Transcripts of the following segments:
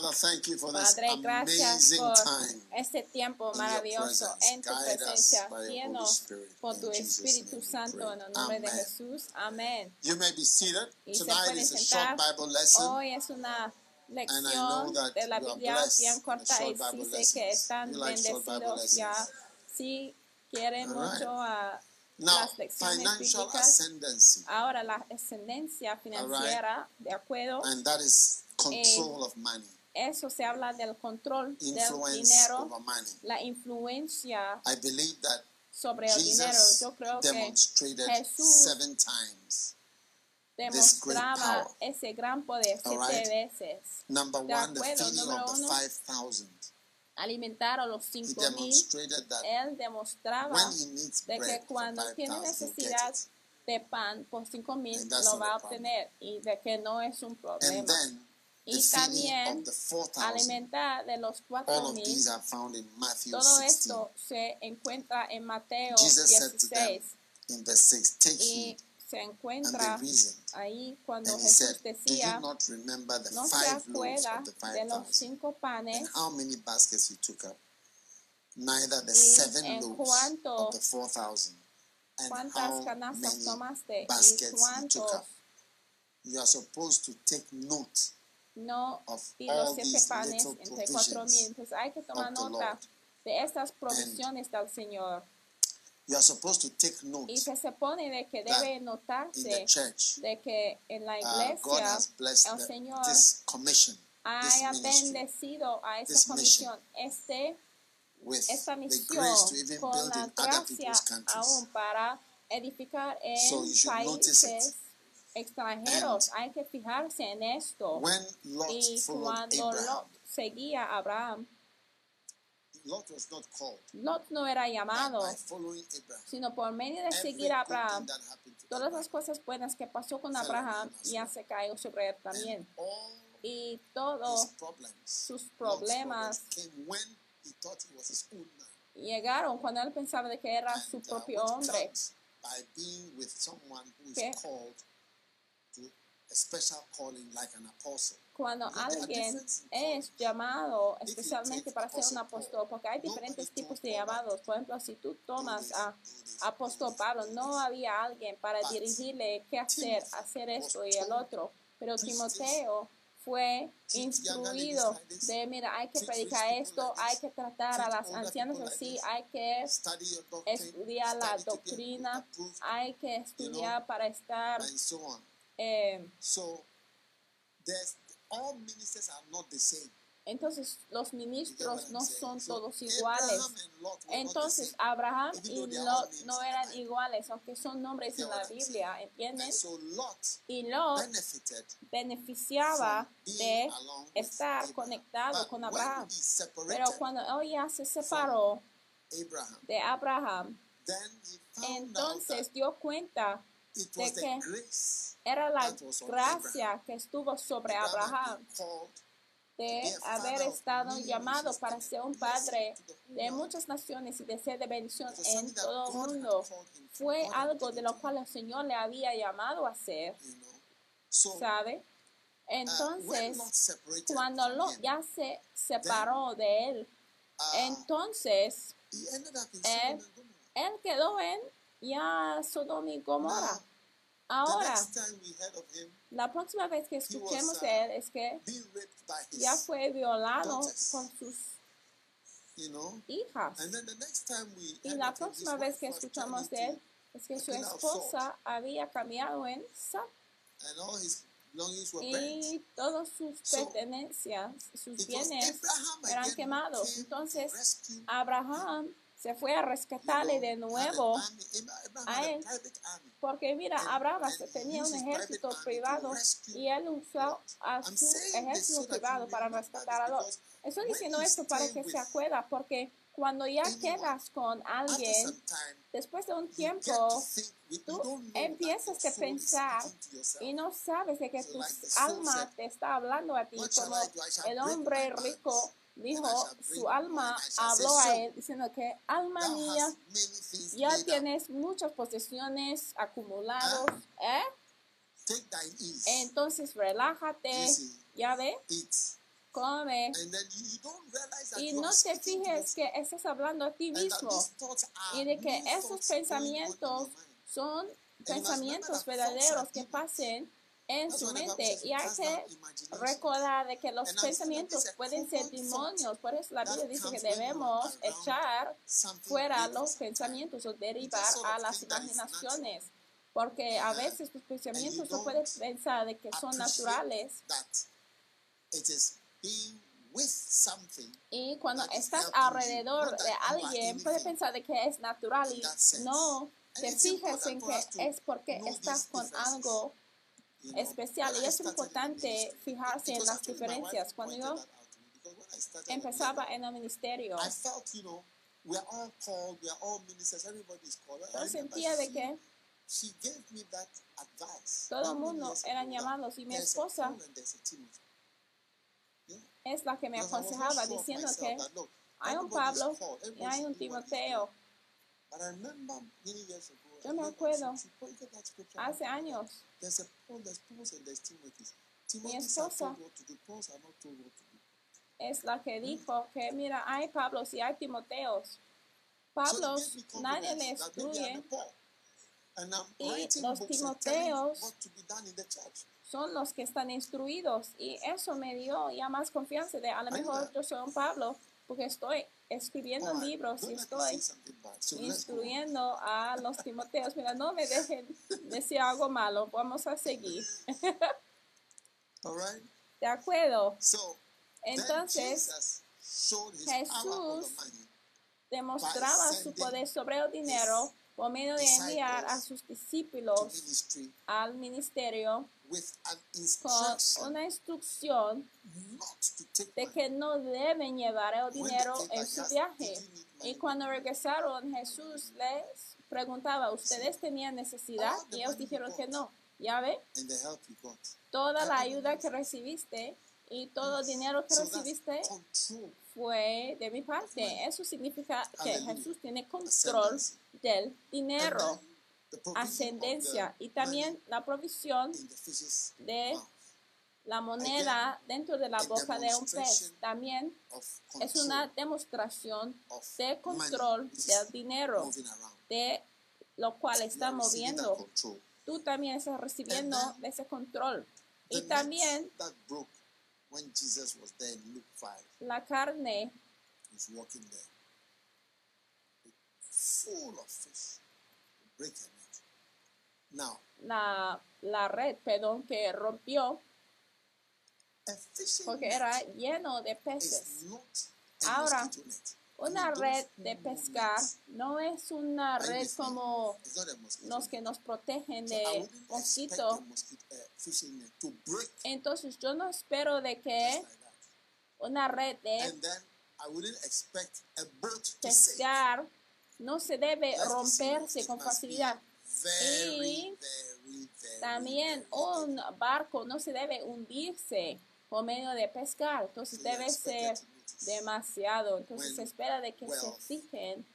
Father, thank you for this Padre, gracias amazing por time. este tiempo maravilloso en tu presencia, lleno por tu Espíritu Santo en el nombre de Amen. Jesús. Amén. You may be seated. Y se Tonight pueden is a short Bible lesson. Hoy es una And I know lección that de la Biblia bien corta y sí sé que están bendecidos ya. Sí quieren mucho a las lecciones bíblicas. Ahora la ascendencia financiera, de acuerdo, and that is control of money, eso se habla del control del influence dinero, over money. la influencia I believe that sobre el dinero. Jesus Yo creo que demonstrated Jesús seven times. demostraba ese gran poder siete right. veces. Number De one, the número of the uno. 5,000. Alimentar a los cinco mil. Él demostraba de que cuando tiene 5,000, he'll get necesidad de pan por cinco mil lo va a obtener y de que no es un problema. Then the Y feeding también of the 4,000. alimentar de los All cuatro of mil. these are found in Matthew Todo 16. esto se encuentra en Mateo Jesus said to them 16 in verse 6, Take y heed. se And encuentra they reasoned. ahí cuando And he said, Jesús Do you decía, not remember the no se five loaves acuerda of the de los 5,000? cinco panes And how many baskets he took up? Neither the Y seven en loaves of the 4,000. And cuántas how canastas many tomaste y baskets he took cuántos up. You are supposed to take note no of y los siete panes entre cuatro mil. Pues hay que tomar the nota de estas provisiones del Señor. You are supposed to take note Y se supone de que debe notarse the church. de que en la uh, iglesia el the- Señor haya ministry, bendecido a esa comisión, este, esta the misión con la gracia aún para edificar en So países extranjeros. Hay que fijarse en esto. Y cuando Lot seguía a Abraham, Lot was not called Lot no era llamado, sino por medio de seguir a Abraham. Todas las cosas buenas que pasó con Abraham ya se cayó sobre él también. Y todos sus problemas llegaron cuando él pensaba de que era su uh, propio hombre. by being with someone who is Que- called to a special calling like an apostle. Cuando alguien es llamado especialmente para ser un Apostle apóstol, porque hay diferentes tipos de llamados. Por ejemplo, si tú tomas a apóstol Pablo, no había alguien para dirigirle qué hacer, hacer esto y el otro. Pero "Preach Timoteo fue instruido de, mira, hay que predicar esto, hay que tratar a las ancianas así, hay que estudiar la doctrina, hay que estudiar para estar... eh, So there's all ministers are not the same. entonces, los ministros no son So todos iguales. Entonces, Abraham y Lot no eran iguales, aunque son nombres en la Biblia, ¿entienden? Y Lot beneficiaba de estar conectado But con when Abraham. Pero cuando él ya se separó de Abraham, entonces dio cuenta de was the que era la gracia Abraham. que estuvo sobre Abraham de haber estado llamado nations para ser un padre de muchas naciones y de ser de bendición en todo el mundo. Fue algo de lo cual el Señor le había llamado a. So ¿sabe? uh, Entonces, cuando Lot ya se separó de él, uh, entonces Gomorrah. él quedó en ya Sodoma y Gomorra. Ahora, la próxima vez que escuchemos uh, de él es que ya fue violado por sus hijas. And then the next time we Y la próxima vez que escuchamos de él es que a su esposa había cambiado en sal y todas sus pertenencias, sus bienes eran quemados. Entonces, Abraham se fue a rescatarle de nuevo a él. Porque mira, Abraham tenía un ejército privado y él usó a su ejército privado para rescatar a because Estoy diciendo esto para que se acuerda, porque cuando ya quedas con alguien, después de un tiempo, tú empiezas a pensar y no sabes de que tu alma te está hablando a ti, como el hombre rico dijo, su alma habló a "Soul, él diciendo que alma mía, ya tienes muchas posesiones acumulados, ¿eh? Entonces relájate, ya ve, come. Y no te fijes que estás hablando a ti mismo y de que esos pensamientos son pensamientos verdaderos que pasen en su mente y hay que recordar de que los pensamientos pueden ser demonios, por eso la Biblia dice que debemos echar fuera los pensamientos o derivar a las imaginaciones, porque a veces tus pensamientos no puedes pensar de que son naturales. y cuando estás alrededor de alguien puedes pensar de que es natural y no te important en que es porque estás con algo. Especial. Y es importante fijarse en las diferencias. Cuando yo empezaba en el ministerio, yo sentía de que todo el mundo eran llamados y mi esposa es la que me aconsejaba diciendo que hay un Pablo y hay un Timoteo. Yo me acuerdo, Hace años, There's a Paul, there's Pauls, and there's Timothy's. Timothy's are told what to do, Pauls are not told what to do. es la que dijo que mira, hay Pablos y hay Timoteos. So Pablos, me nadie le instruye, Paul. And I'm Y los Timoteos what to be done in the church. son los que están instruidos y eso me dio ya más confianza de a lo mejor yo soy un Pablo porque estoy escribiendo libros y estoy instruyendo a los Timoteos. Mira, no me dejen decir algo malo, vamos a seguir. ¿De acuerdo? Entonces, Jesús demostraba su poder sobre el dinero por medio de enviar a sus discípulos al ministerio con instruction una instrucción not to take de que no deben llevar el dinero en su viaje. Y cuando regresaron, Jesús les preguntaba, ¿ustedes tenían necesidad? Y ellos dijeron que no. ¿Ya ve? Toda la ayuda que recibiste y todo el dinero que recibiste fue de mi parte. Eso significa que. Jesús tiene control del dinero, ascendencia y también la provisión de la moneda dentro de la boca de un pez. También es una demostración de control del dinero, de lo cual está moviendo. Tú también estás recibiendo ese control. Y también that broke when Jesus was there in Luke 5 la carne full of fish. Now, la, la red, perdón, que rompió porque era lleno de peces. Ahora. Una red de pescar no es una red como los que nos protegen de mosquito. break Entonces yo no espero de que una red de And then I wouldn't expect a boat to sink. pescar no se debe romperse con facilidad. Y También un barco no se debe hundirse por medio de pescar, entonces debe ser demasiado. Entonces se espera de que se certain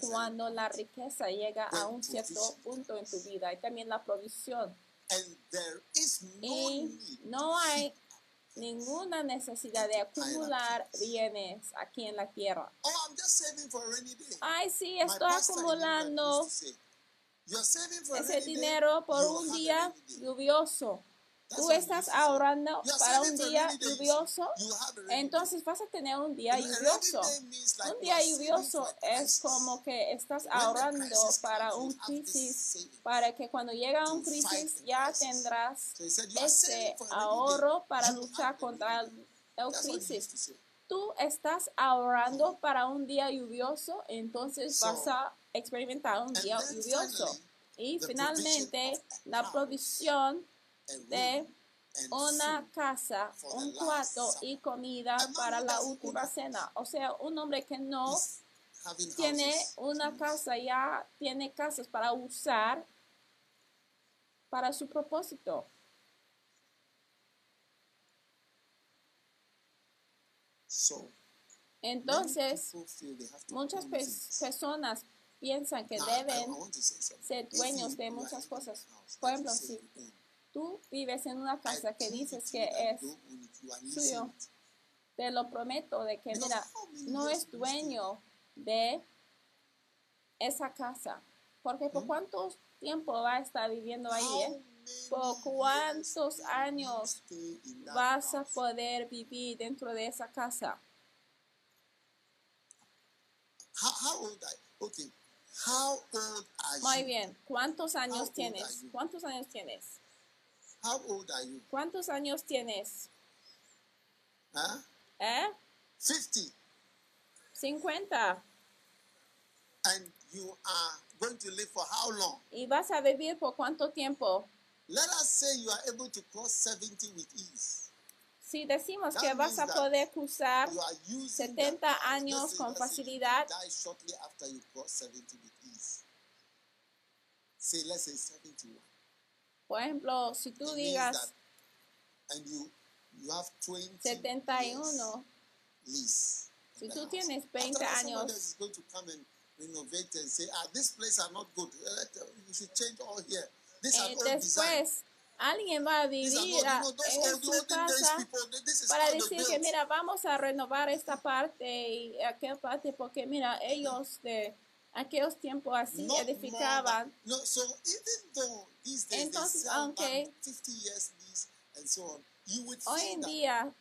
cuando la riqueza llega a un cierto punto en tu vida y también la provisión. And there is no Y no hay ninguna necesidad de acumular bienes aquí en la tierra. Oh, I'm just saving for a rainy day. Ay, sí, estoy acumulando ese dinero por un día rainy day." lluvioso. Tú estás ahorrando para un día lluvioso, entonces vas a tener un día lluvioso. Un día lluvioso es como que estás ahorrando para un crisis, para que cuando llega un crisis ya tendrás ese ahorro para luchar contra el, crisis. Tú estás ahorrando para un día lluvioso, entonces vas a experimentar un día lluvioso. Y finalmente, la provisión de una casa, un cuarto y comida para la última cena. O sea, un hombre que no tiene una casa, ya tiene casas para usar para su propósito. Entonces, muchas pe- personas piensan que deben ser dueños de muchas cosas. Por ejemplo, si tú vives en una casa que dices que es suyo, te lo prometo de que mira, no es stay dueño de esa casa. Porque por Hmm? cuánto tiempo va a estar viviendo ahí, ¿eh? ¿Por cuántos años vas a poder vivir dentro de esa casa? How, how old are you? Okay. How old are you? Muy you? bien, ¿cuántos How años old tienes? are you? ¿Cuántos años tienes? How old are you? ¿Cuántos años tienes? Huh? ¿Eh? 50. 50. And you are going to live for how long? ¿Y vas a vivir por cuánto tiempo? Let us say you are able to cross 70 with ease. Si decimos que vas a poder cruzar You are using 70 that house. años con facilidad. You die shortly after you cross 70 with ease. Say, let's say 71. Por ejemplo, si tú digas that- and you you have 20 years 71, lease. on Si tú tienes After 20 that, somebody años. renovate and say, ah, this place are not good. Uh, You should change all here. Eh, después alguien va a vivir a- en su casa para decir que mira, vamos a renovar esta parte y aquella parte porque mira, ellos de aquellos tiempos así edificaban. than- no, so even though these days Entonces, aunque- back 50 years lease and so on, you would Hoy en día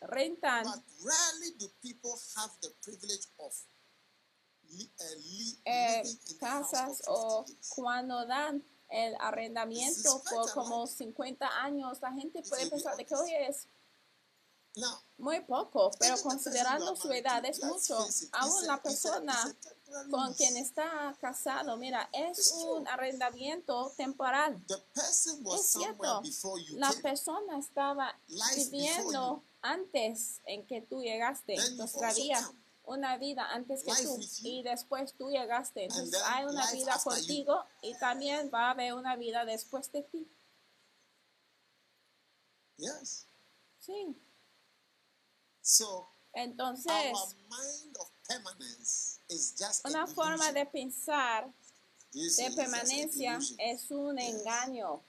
rentan But rarely do people have the privilege of li- li- eh, living in the house casas o 50 years. cuando dan el arrendamiento por como unlikely. 50 años, la gente puede pensar de que oye es muy poco, pero considerando su edad es mucho. Aún la persona con quien está casado, mira, es un arrendamiento temporal. Es cierto, la persona estaba viviendo antes en que tú llegaste. Then you Una vida antes que tú y después tú llegaste. Entonces hay una vida you. contigo y también va a haber una vida después de ti. Yes. Sí. So Entonces, our mind of permanence is just una forma de pensar de permanencia es un Yes. engaño.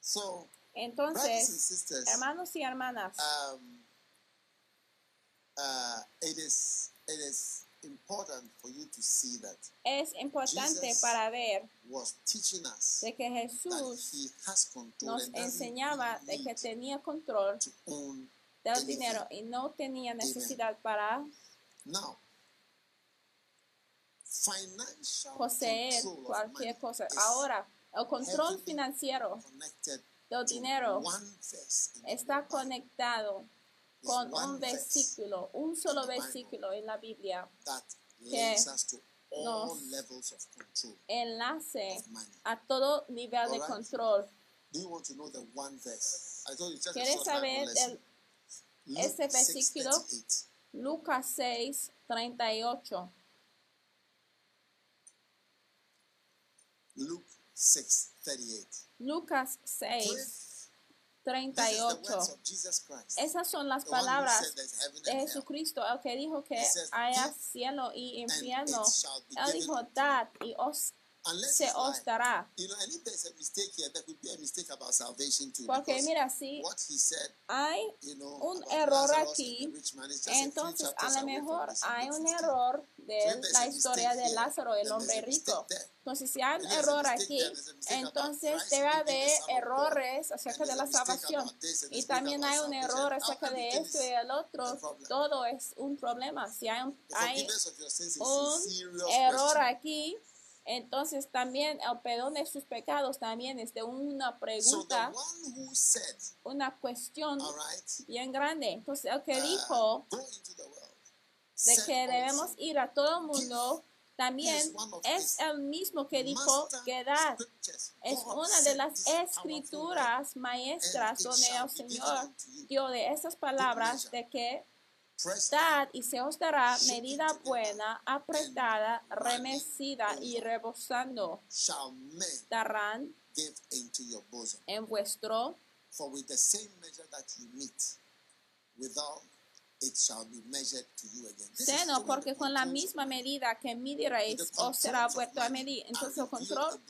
So, Entonces, sisters, hermanos y hermanas, um, uh, it is it is important for you to see that es importante para ver was teaching us de que that Jesús he has control nos enseñaba de que tenía control del dinero y no tenía necesidad para poseer cualquier cosa. Ahora, el control financiero del dinero está conectado con un versículo, un solo versículo en la Biblia, que nos enlace a todo nivel de control. Do you want to know the one verse? I told you just a ¿Quieres saber el ese versículo? 6:38. Lucas 6, 38. Luke 6:38. Lucas 6, This is the 38. words of Jesus Christ. Esas son las palabras de. Jesucristo, el que dijo que haya "Give, cielo y infierno. Él dijo, unto you." dad y os se os dará. you know, and if there's a mistake here, there could be a mistake about salvation too. Porque mira, si what he said, hay you know, un error aquí, entonces a lo mejor hay un 15. error de la historia de Lázaro, el hombre rico. Entonces, si hay un error aquí, entonces debe haber errores acerca de la salvación. Y también hay un error acerca de esto y el otro. Todo es un problema. Si hay un, hay un error aquí, entonces también el perdón de sus pecados también es de una pregunta, una cuestión right, bien grande. Entonces el que uh, dijo de que debemos ir a todo el mundo, también es el mismo que dijo que dar. Es una de las escrituras maestras donde el Señor dio de esas palabras de que dad y se os dará medida buena, apretada, remecida y rebosando, darán en vuestro For with the same measure that you meet, withal it shall be measured to you again. Seno, porque con la misma medida que midiréis, os será vuelto a medir. Entonces el control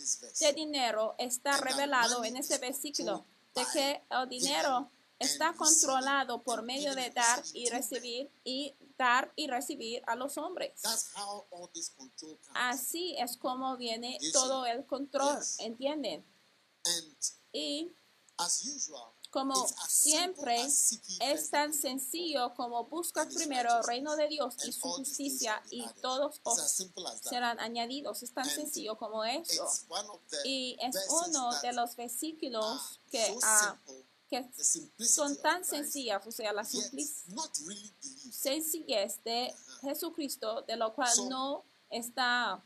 de dinero está revelado en este versículo, de que el dinero está controlado por medio de dar y recibir y dar y recibir a los hombres. Así es como viene todo el control. ¿entienden? And Y as usual, como siempre, es tan sencillo como busca and his primero el reino de Dios y su justicia y todos os serán añadidos. Es tan sencillo como eso. Y es uno de los versículos que, simple, que son tan sencillas, o sea, la sencillez de Jesucristo, de lo cual no está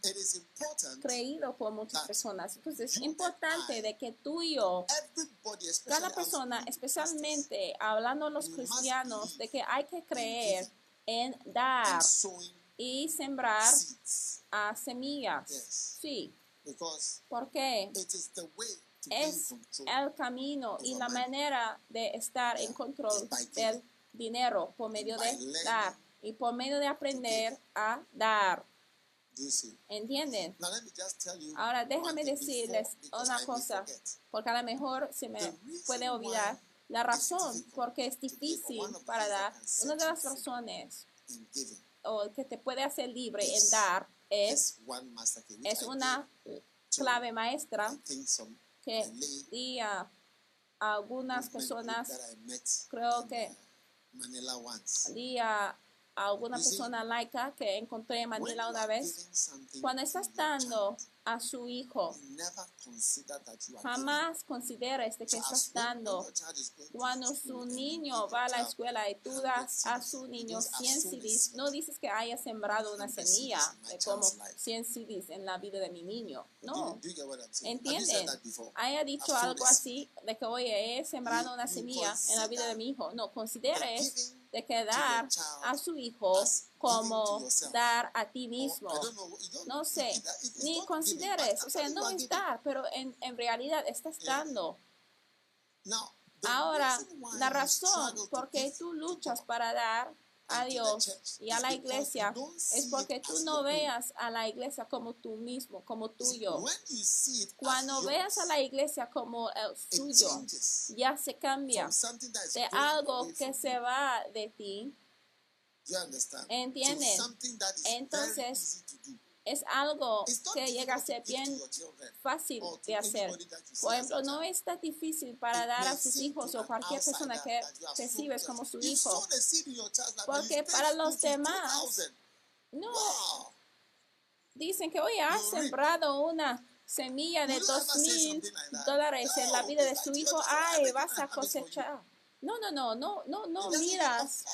creído por muchas personas. Entonces es importante de que tú y yo, cada persona, especialmente hablando los cristianos, de que hay que creer en dar y sembrar a semillas. Sí, Because porque es el camino y la manera de estar en control del dinero por medio de dar y por medio de aprender a dar. ¿Entienden? Ahora déjame decirles una cosa, porque a lo mejor se me puede olvidar la razón porque es difícil para dar. Una de las razones o que te puede hacer libre en dar es, es una clave maestra que a lay di a algunas personas, creo que uh, Manila once. di a alguna persona laica que encontré en Manila una vez, cuando estás dando a su hijo, jamás consideres de que estás dando Cuando su niño va a la escuela y tú 100 das a su niño don't 100 assume CDs, no dices que haya sembrado una 100 semilla de como child's life. 100 CDs en la vida de mi niño. No, ¿entienden? Haya dicho algo así de que, oye, he sembrado una semilla en la vida de mi hijo. No, consideres giving de que to dar your child a su hijo como dar a ti or, mismo. No sé, ni consideres, o sea, no es dar, pero en, en realidad estás Yeah. dando. Ahora, la razón por qué tú luchas para dar a Dios y a la iglesia es porque tú no veas a la iglesia como tú mismo, como tuyo. Cuando as veas a la iglesia como el suyo, ya se cambia de algo que se va de ti, very Entonces. Es algo que llega a ser bien fácil de hacer. Por ejemplo, no child. está difícil para dar a sus hijos o cualquier persona que recibes como su hijo. Porque para los demás, 2,000. No, dicen que, You reap. sembrado una semilla de dos mil dólares en la vida de su hijo. Ay, vas a cosechar. No, no, no, no, no, no miras.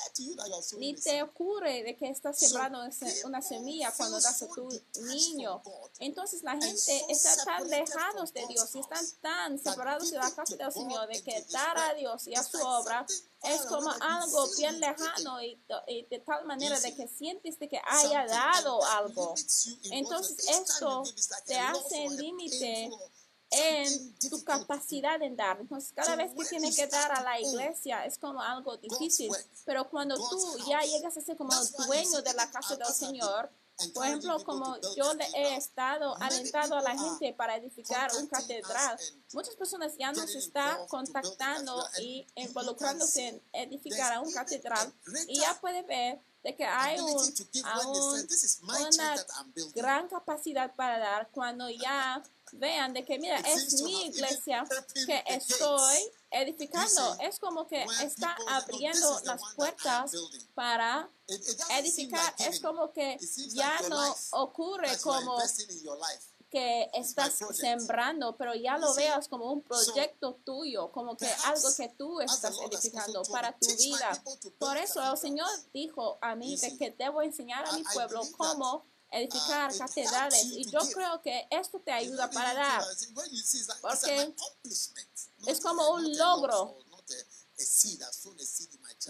ni te ocurre de que estás sembrando una semilla cuando das a tu niño. Entonces la gente está tan lejanos de Dios y están tan separados de la casa del Señor de que dar a Dios y a su obra es como algo bien lejano y, y de tal manera de que sientes de que haya dado algo. Entonces esto te hace límite en tu capacidad en dar. Entonces, cada vez que tienes que dar a la iglesia es como algo difícil. Pero cuando tú ya llegas a ser como dueño de la casa del Señor, Por ejemplo, como yo le he estado alentando a la gente para edificar un catedral, muchas personas ya nos están contactando y involucrándose en edificar un catedral y ya puede ver de que hay un, una gran capacidad para dar cuando ya vean de que, mira, es mi iglesia que estoy edificando. Es como que está abriendo las puertas para edificar. Es como que ya no ocurre como que estás sembrando, pero ya lo veas como un proyecto tuyo, como que algo que tú estás edificando para tu vida. Por eso el Señor dijo a mí de que debo enseñar a mi pueblo cómo edificar catedrales. y yo creo que esto te ayuda para dar porque es como un logro.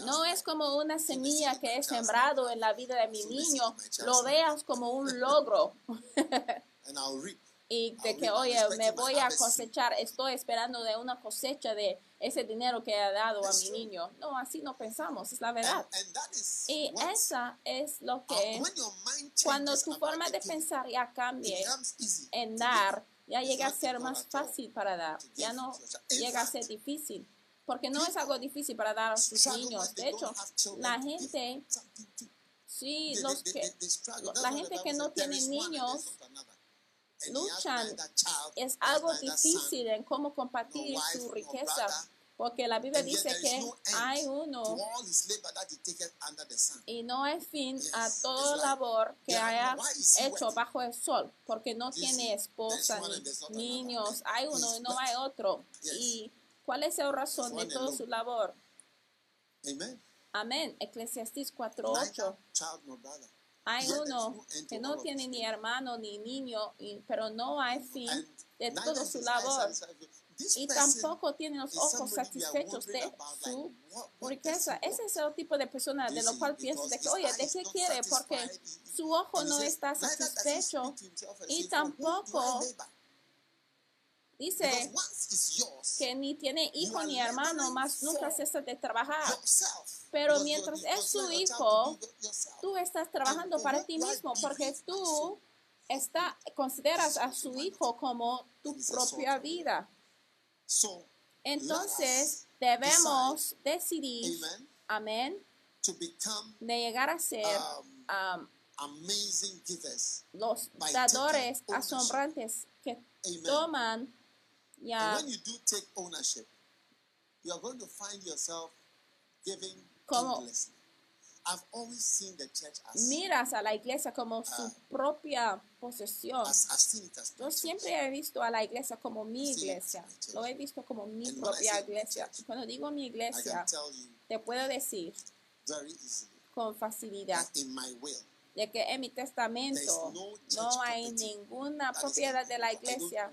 no es como una semilla que he sembrado en la vida de mi niño, lo veas como un logro. y de que, oye, me voy a cosechar, estoy esperando de una cosecha de ese dinero que he dado a mi niño. No, así no pensamos, es la verdad. Y esa es lo que, cuando tu forma de pensar ya cambie en dar, ya llega a ser más fácil para dar, ya no llega a ser difícil. Porque no es algo difícil para dar a tus niños. De hecho, la gente, sí, los que, la gente que no tiene niños, luchan. Es algo difícil en cómo compartir su riqueza. Porque la Biblia dice que hay uno y no hay fin a toda labor que haya hecho bajo el sol, porque no tiene esposa ni niños. Hay uno y no hay otro. ¿Y cuál es la razón de toda su labor? Amén. Eclesiastés 4.8. Hay uno que no tiene ni hermano ni niño, pero no hay fin de toda su labor. Y tampoco tiene los ojos satisfechos de su riqueza. Ese es el tipo de persona de lo cual piensas de que, oye, ¿de qué quiere? Porque su ojo no está satisfecho y tampoco dice que ni tiene hijo ni hermano, más nunca cesa de trabajar. Pero mientras es su hijo, tú estás trabajando para ti mismo porque tú está, consideras a su hijo como tu propia vida. Entonces debemos decidir, amén, de llegar a ser um, los dadores asombrantes que toman ya como miras a la iglesia como su uh, propia posesión. Yo siempre he visto a la iglesia como mi iglesia. Lo he visto como mi propia iglesia. Cuando digo mi iglesia, te puedo decir con facilidad de que en mi testamento no hay ninguna propiedad de la iglesia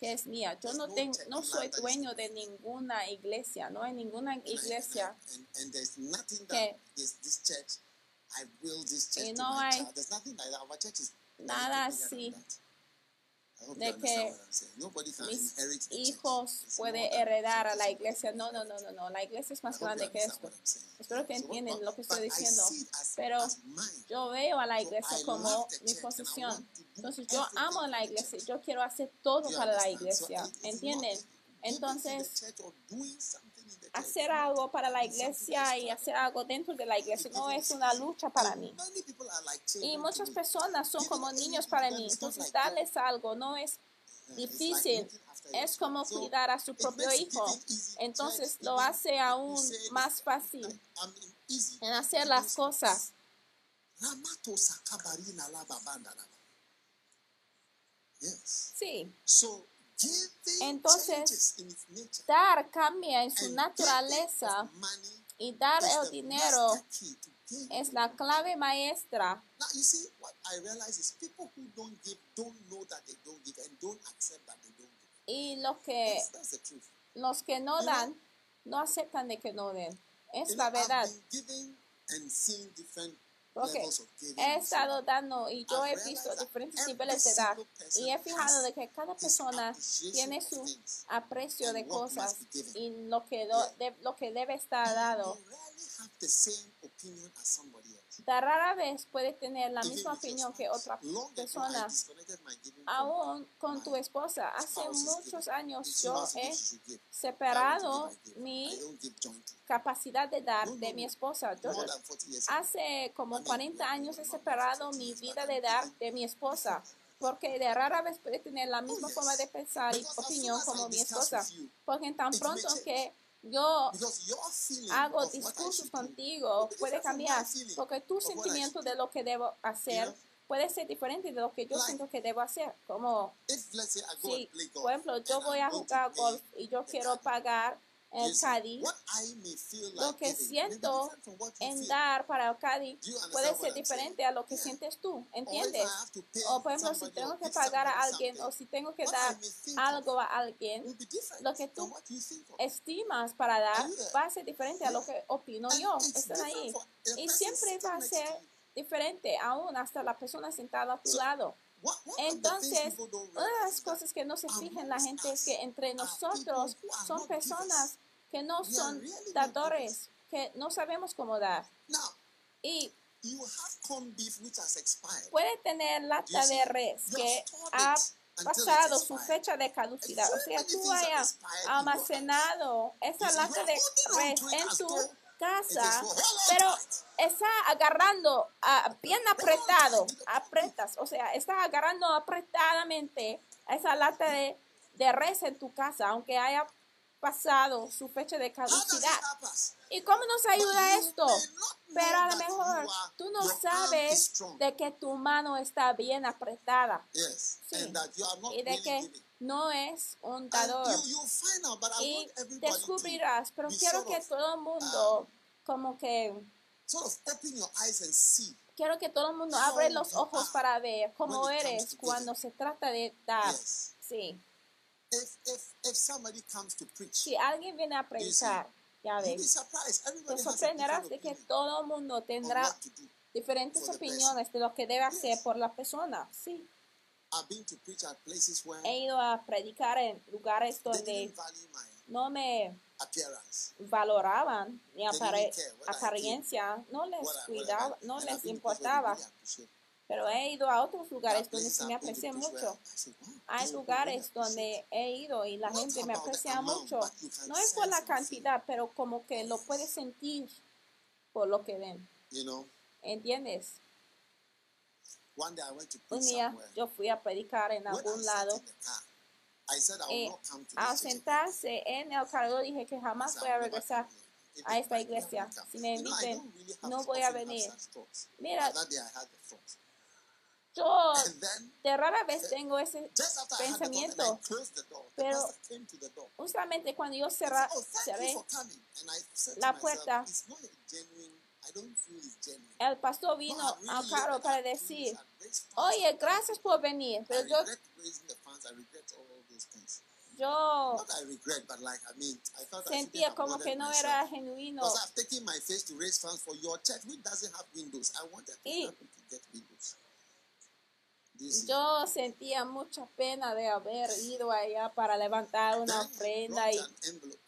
que es mía. Yo no tengo, no soy dueño de ninguna iglesia. No hay ninguna iglesia que y no hay nada así de que mis hijos pueden heredar a la iglesia. No, no, no, no, no. La iglesia es más grande que esto. Espero que entiendan lo que estoy diciendo. Pero yo veo a la iglesia como mi posesión. Entonces yo amo a la iglesia. Yo quiero hacer todo para la iglesia. ¿Entienden? Entonces, hacer algo para la iglesia y hacer algo dentro de la iglesia no es una lucha para mí. Y muchas personas son como niños para mí. Entonces, darles algo no es difícil. Es como cuidar a su propio hijo. Entonces, lo hace aún más fácil en hacer las cosas. Sí. Entonces, dar cambia en su naturaleza y dar el dinero es la clave maestra. Y los que, los que no dan, no aceptan de que no den. Es la verdad. Porque he estado dando y yo he visto diferentes niveles de person y he fijado de que cada persona tiene su aprecio de cosas y lo que, do- de- lo que debe estar dado. Da rara vez puedes tener la misma opinión que otra persona. Aún con tu esposa, hace muchos años yo he separado mi capacidad de dar de mi esposa. Yo More than 40 years ago. hace como I mean, 40 we- años he separado mi vida de dar de mi esposa, porque de rara vez puede tener la misma Oh, yes. forma de pensar y opinión como mi esposa, porque tan pronto que yo hago discursos contigo puede cambiar, porque tu sentimiento de lo que debo hacer puede ser diferente de lo que yo siento que debo hacer, como si, por ejemplo, yo voy a jugar golf y yo quiero pagar may feel lo que siento en dar para el understand puede ser diferente a lo que sientes tú, ¿entiendes? O por ejemplo, si tengo que pagar a alguien o si tengo que dar algo a alguien, lo que tú estimas para dar va a ser diferente a lo que opino yo. Están ahí. Y siempre va a ser diferente, aún hasta la persona sentada a tu lado. Entonces, una de las cosas que no se fijan la gente es que entre are nosotros son personas. Que no son dadores, que no sabemos cómo dar. Y puede tener lata de res que ha pasado su fecha de caducidad. O sea, tú hayas almacenado esa lata de res en tu casa, pero está agarrando ah, bien apretado, apretas, o sea, está agarrando apretadamente esa lata de, de res en tu casa, aunque haya pasado su fecha de caducidad. ¿Y cómo nos ayuda esto? Pero a lo mejor tú no sabes de que tu mano está bien apretada. Sí. Y de que no es un dador. Y descubrirás, pero quiero que todo el mundo, como que, quiero que todo el mundo abre los ojos para ver cómo eres cuando se trata de dar. Sí. If, if, if somebody comes to preach, Si alguien viene a predicar, ya ves, te sorprenderás de que todo el mundo tendrá diferentes opiniones de lo que debe hacer Yes. por la persona. Sí. I've been to preach at places where He ido a predicar en lugares donde no me appearance. valoraban mi apariencia, no les cuidaba, no les importaba. Pero he ido a otros lugares are donde se me aprecia mucho. Hay lugares donde he ido y la gente me aprecia mucho. No es por la cantidad, pero como que lo puedes sentir por lo que ven. ¿Entiendes? one day I went to Un día yo fui a predicar en algún lado y al sentarse en el carro dije que jamás voy a "I'll never regresar. come here." If a esta iglesia. Si me inviten, no voy a venir. Mira, yo de rara vez tengo ese pensamiento. Pero-. Justamente cuando yo cerra, oh, cerré la puerta. a el pastor No, vino carro loved para decir, oye, gracias por venir, pero yo, yo sentía como que no era genuino. Y- help you to get windows. Do you see? Yo sentía mucha pena de haber ido allá para levantar una ofrenda y,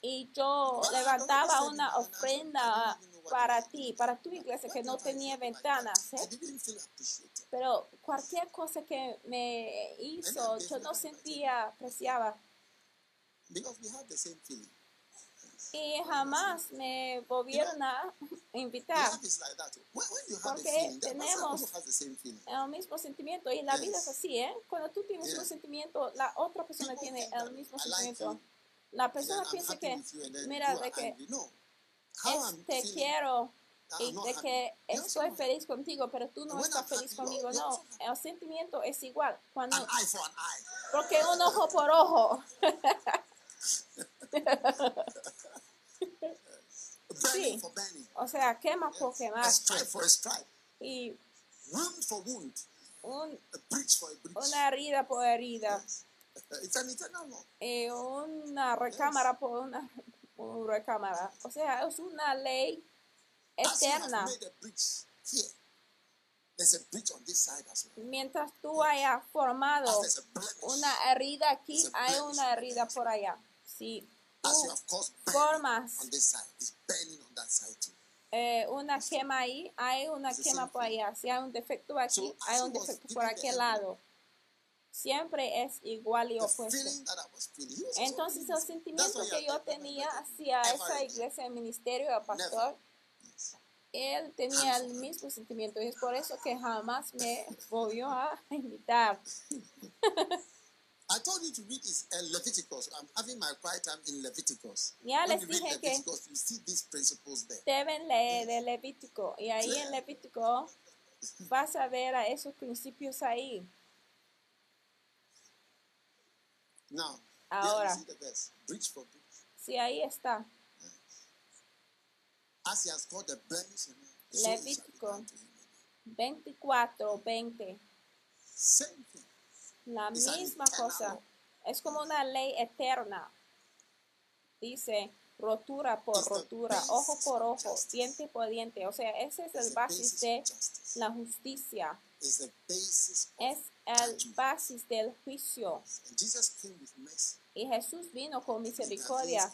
y yo levantaba una ofrenda para ti, para tu iglesia que no tenía ventanas. ¿eh? Pero cualquier cosa que me hizo, yo no sentía, apreciaba. Because we have the same feeling. Y jamás me volvieron a invitar. Porque tenemos- el mismo sentimiento y la vida es así, ¿eh? Cuando tú tienes un sentimiento, la otra persona tiene el mismo sentimiento. La persona piensa que mira, de que te quiero y de que estoy feliz contigo, pero tú no estás feliz conmigo. No, el sentimiento es igual. Cuando, porque un ojo por ojo. Sí. O sea, quema por A quemar. Y un- una herida por herida. Yes. It's an eternal law. Y una recámara por una, recámara. O sea, es una ley eterna. mientras tú hayas formado una herida aquí, hay una herida por allá. Si tú formas eh, una quema ahí, hay una quema por allá. Si hay un defecto aquí, hay un defecto por aquel lado. Siempre es igual y opuesto. Entonces el sentimiento que yo tenía hacia esa iglesia, el ministerio, el pastor, él tenía el mismo sentimiento. Y es por eso que jamás me volvió a invitar. I told you to read is uh, Leviticus. I'm having my quiet time in Leviticus. Ya when les you read dije que- Leviticus, you see these principles there. Deben leer el Levítico y ahí en Levítico vas a ver a esos principios ahí. Now, Ahora. you see the verse. Breach for breach. Sí, ahí está. As he has called the blemish in so it shall be Levítico. done to him 24, 20. Same thing. La misma cosa. Es como una ley eterna. Dice rotura por rotura, ojo por ojo, diente por diente. O sea, ese es el basis de la justicia. Es el basis del juicio. Y Jesús vino con misericordia.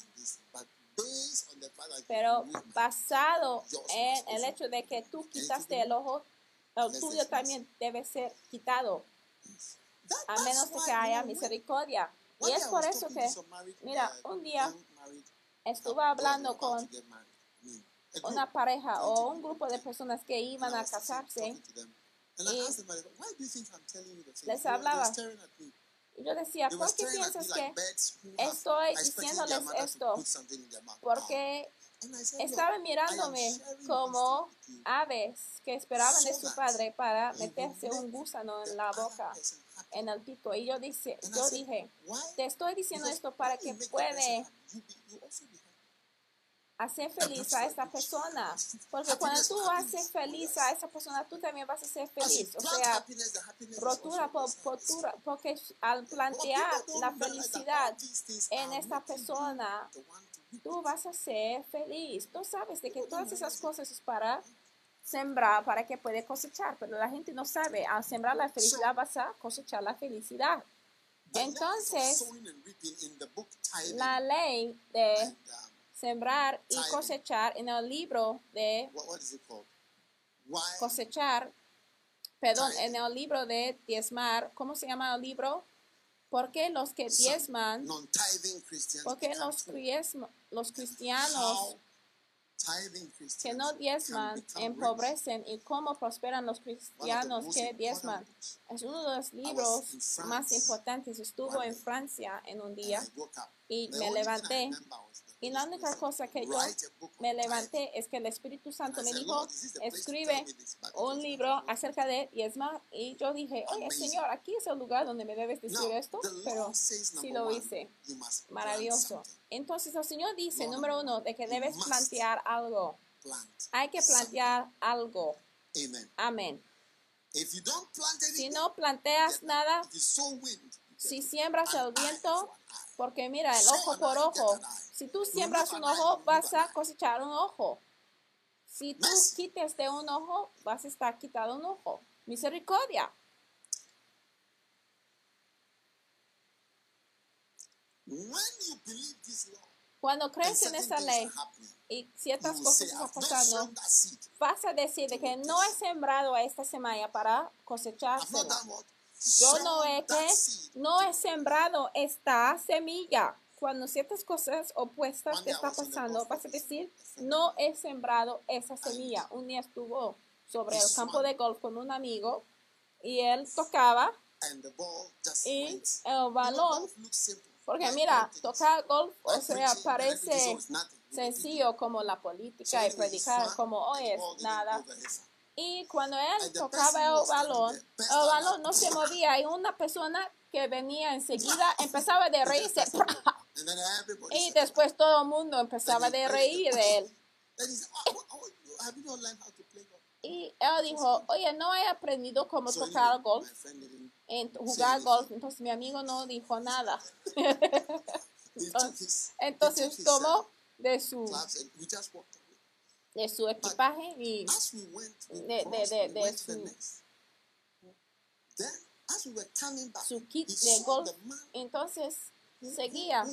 Pero basado en el hecho de que tú quitaste el ojo, el tuyo también debe ser quitado, a menos de que haya misericordia. Y es por eso que, mira, un día estuve hablando con una pareja o un grupo de personas que iban a casarse y les hablaba. y yo decía, ¿por qué piensas que estoy diciéndoles esto? Porque "Look, estaban mirándome como aves que esperaban de su padre para meterse un gusano en la boca, person happy." En el pico. Y yo, dice, yo dije, "Why? te estoy diciendo esto para que puede hacer feliz a esta persona. Porque cuando tú haces feliz a esa persona, tú también vas a ser feliz. O sea, rotura por rotura, porque al plantear la felicidad en esta persona, tú vas a ser feliz. Tú sabes de que todas esas cosas es para sembrar, para que puede cosechar, pero la gente no sabe. Al sembrar la felicidad vas a cosechar la felicidad. Entonces, la ley de um, sembrar y cosechar en el libro de what, what is it called? Why? cosechar, perdón, en el libro de diezmar, ¿cómo se llama el libro? Porque los que diezman, porque los, los cristianos que no diezman empobrecen y cómo prosperan los cristianos que diezman. Es uno de los libros más importantes. Estuvo en. Francia en un día y me levanté. Y la única cosa que yo me levanté es que el Espíritu Santo me dijo, escribe un libro acerca de diezma y yo dije, oye. Señor, aquí es el lugar donde me debes decir esto, pero sí lo hice. Maravilloso. Entonces el Señor dice, número uno, de que debes plantear algo. Hay que plantear algo. Amen. Amén. If you don't plant Si no planteas nada, Si siembras el viento, porque mira, el ojo por ojo, si tú siembras un ojo, vas a cosechar un ojo. Si tú quites de un ojo, vas a estar quitado un ojo. Misericordia. Cuando and crees en esa ley y ciertas cosas están pasando, vas a decir de que no he sembrado a esta semilla para I've Yo no he que no he sembrado esta semilla. Cuando ciertas cosas opuestas te day I está was in the pasando, vas a decir, no he sembrado esa semilla. Un día estuvo sobre el campo de golf con un amigo y él tocaba y el balón, porque mira, tocar golf, o sea, parece sencillo como la política y predicar, como hoy es nada. Y cuando él tocaba el balón, el balón no se movía y una persona que venía enseguida empezaba de reírse y después todo el mundo empezaba de reír de él. Oh, oh, oh? Y él dijo, oye, no he aprendido cómo tocar golf, en jugar golf. Entonces mi amigo no dijo nada. Entonces his, tomó de su de su equipaje y de- de- de- de su- su kit de golf. Entonces seguía.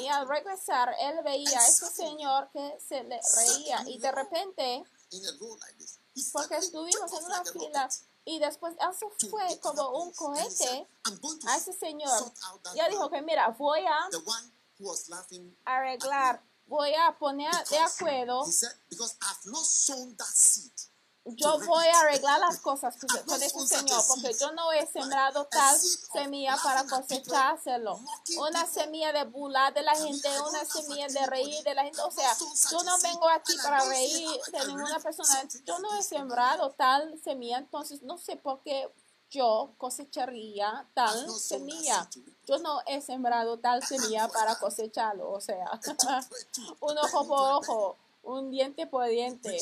Y al regresar, él veía a ese señor que se le reía y de repente, porque estuvimos en una fila y después él se to fue como un cohete a ese señor. Ya dijo que mira, voy a arreglar, voy a poner de acuerdo, yo voy a arreglar las cosas con ese señor, porque yo no he sembrado tal semilla para cosechárselo. Una semilla de burlar de la gente, una semilla de reír de la gente. O sea, yo no vengo aquí para reír de ninguna persona. Yo no he sembrado tal semilla, entonces no sé por qué yo cosecharía tal semilla. Yo no he sembrado tal semilla para cosecharlo. O sea, un ojo por ojo, un diente por diente.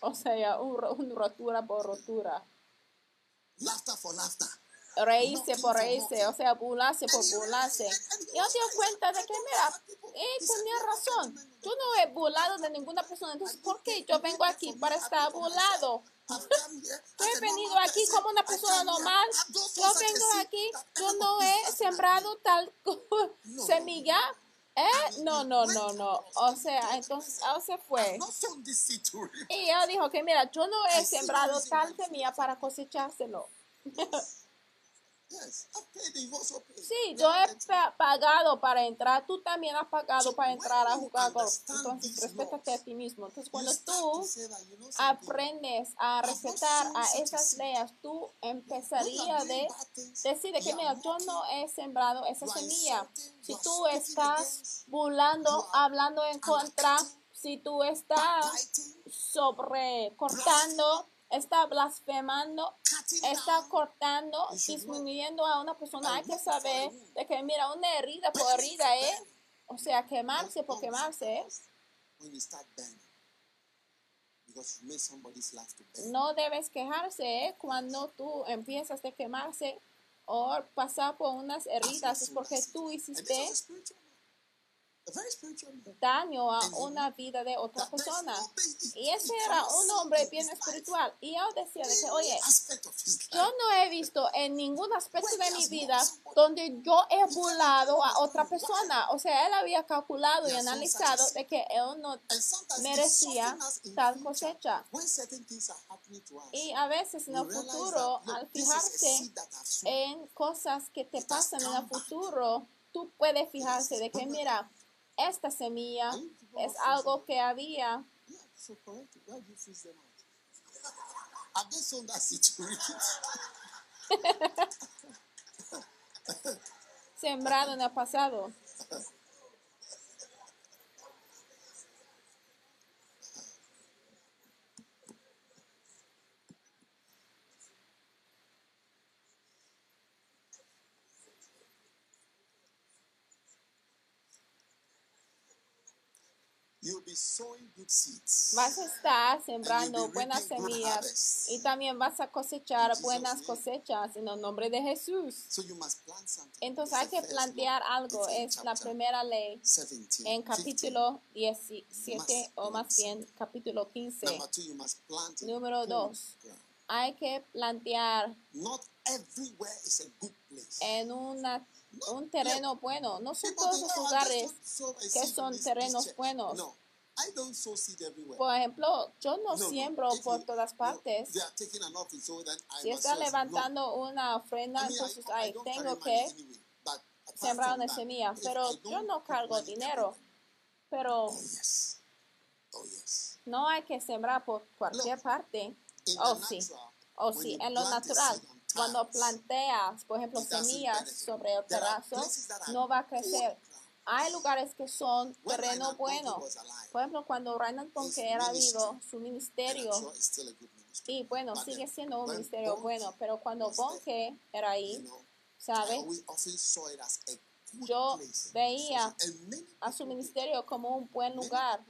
O sea, un, un rotura por rotura. Reírse por reírse, o sea, burlarse por burlarse. Y yo te doy cuenta de que, mira, él tenía razón. Yo no he burlado de ninguna persona, entonces, ¿por qué yo vengo aquí para estar burlado? He venido aquí como una persona normal. Yo vengo aquí, yo no he sembrado tal semilla. ¿Eh? No, no, no, no. O sea, entonces él se fue. Y ella dijo que, mira, yo no he sembrado tal semilla para cosechárselo. Sí, yo he pa- pagado para entrar, tú también has pagado para entrar a jugar golf. Entonces, respétate a ti mismo. Entonces, cuando tú aprendes a respetar a esas leyes, tú empezarías de decir de que, mira, yo no he sembrado esa semilla. Si tú estás burlando, hablando en contra, si tú estás sobre cortando, está blasfemando, está cortando, disminuyendo a una persona, hay que saber de que mira, una herida por herida, ¿eh? O sea, quemarse por quemarse, ¿eh? Burn. No debes quejarse, ¿eh? Cuando tú empiezas de quemarse o pasar por unas heridas, es porque tú hiciste daño a una vida de otra persona. Y ese era un hombre bien espiritual. Y yo decía de que, oye. Yo no he visto en ningún aspecto de mi vida donde yo he burlado a otra persona. O sea, él había calculado y analizado de que él no merecía tal cosecha. Y a veces en el futuro, al fijarse en cosas que te pasan en el futuro, tú puedes fijarse de que, mira, esta semilla es algo que había Yeah, so correct. it. Why do you freeze them out? Have they sown that seed to reap it? sembrado en el pasado. You'll be sowing good seeds. Vas a estar And sembrando buenas semillas y también vas a cosechar buenas cosechas en el nombre de Jesús. Entonces hay que plantear algo, es la primera ley 17, en 15. capítulo 17 o más bien capítulo 15. Number two, you must plant in Número good dos. ground. Hay que plantear Not everywhere is a good place. en una, un terreno bueno. No son todos los "Oh, lugares que son terrenos church." buenos. Por ejemplo, yo no siembro por todas partes. Si must está sow a seed. levantando una ofrenda, entonces ahí tengo que sembrar una semilla. Pero yo no cargo dinero. Pero Oh. Oh, no hay que sembrar por cualquier parte. Oh, sí. natural, O when sí, en lo natural, cuando planteas, por ejemplo, semillas sobre el terrazo, no va a crecer. Hay lugares que son terreno bueno. Por ejemplo, cuando Reinhard Bonke era vivo, su ministerio, y bueno, sigue siendo un ministerio bueno, pero cuando Bonke era ahí, you know, I ¿sabe? always often saw it as a good Yo veía a su ministerio como un buen lugar.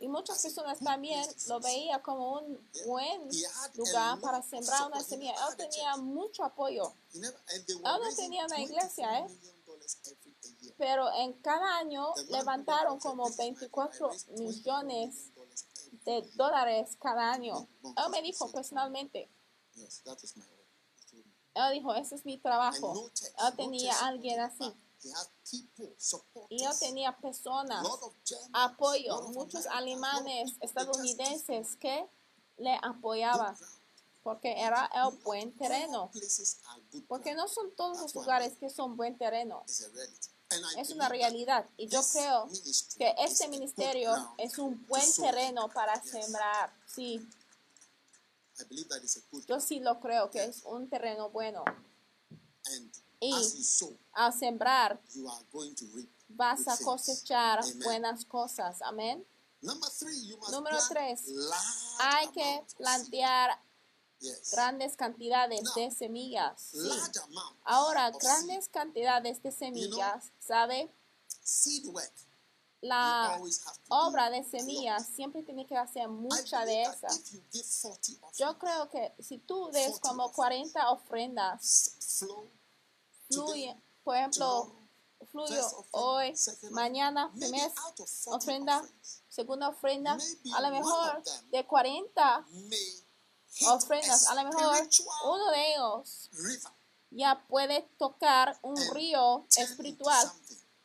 Y muchas personas también lo sow seed. veía como un buen lugar para sembrar una semilla. Él tenía mucho apoyo, Él no tenía una 24 iglesia, ¿eh? pero en cada año levantaron como this is my- I 24 raised 24 millones de dólares cada año. Él me dijo personalmente, él dijo, ese es mi trabajo. Él tenía a alguien así. He had people, supporters, Y él tenía personas, apoyo, muchos alemanes, estadounidenses que le apoyaban porque era el buen terreno. Porque no son todos los lugares que son buen terreno. Es una realidad. Y yo creo que este ministerio es un buen terreno para sembrar. Sí, yo sí lo creo que es un terreno bueno. And Y Al sembrar you are going to reap. vas a cosechar buenas cosas. Amén. Número tres, Hay que plantear grandes cantidades de semillas. Sí. Ahora, grandes cantidades de semillas, ¿sabe? La obra de semillas siempre tiene que hacer mucha de believe that esa. if you give 40 Yo creo que si tú des 40 como offerings. 40 ofrendas, fluye, por ejemplo, fluyo hoy, mañana, 40 ofrenda, segunda ofrenda, a lo mejor de 40 may hit ofrendas, a lo mejor uno de ellos ya puede tocar un río espiritual.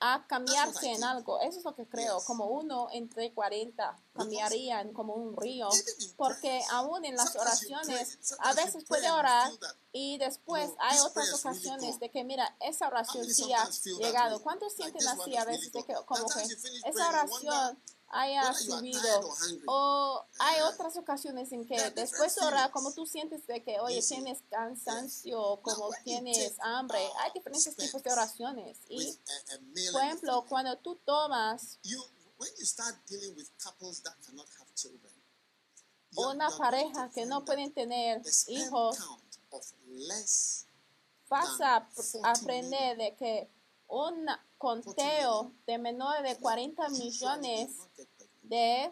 A cambiarse en algo. Eso es lo que creo, como uno entre 40 cambiarían como un río, porque aún en las oraciones a veces puede orar y después hay otras ocasiones de que mira, esa oración sí ha llegado. ¿Cuántos sienten así a veces de que como que esa oración haya subido? O hay otras ocasiones en que después de orar, como tú sientes de que, oye, tienes cansancio, como tienes hambre, uh, hay diferentes tipos de oraciones. Y por ejemplo, cuando tú tomas you when you start dealing with couples that cannot have children, you are- una pareja que no pueden tener hijos, vas a ap- 40 aprender de que un conteo de menor de 40 usually millones de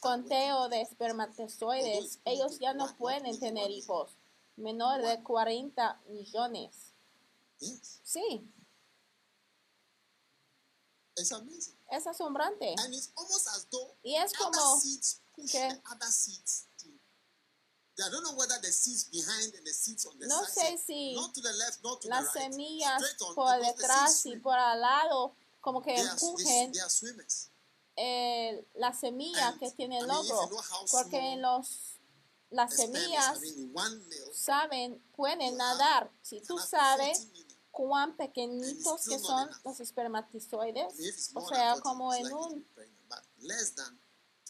conteo de espermatozoides, ellos ya no pueden tener hijos. Menor de 40 millones. Sí, es asombrante. Y es como que- the other seeds to. I don't know whether the seeds behind and the seeds on the No side, sé si not to the left, not to las the right, semillas on, por detrás y por al lado como que They are, empujen they eh, la semilla And, que tiene el I mean, if logo. you know how Porque los, las semillas I mean, saben, pueden nadar. Si tú sabes 40 million. cuán pequeñitos que son enough. los espermatozoides, I mean, o sea, 40, como en un be pregnant, but less than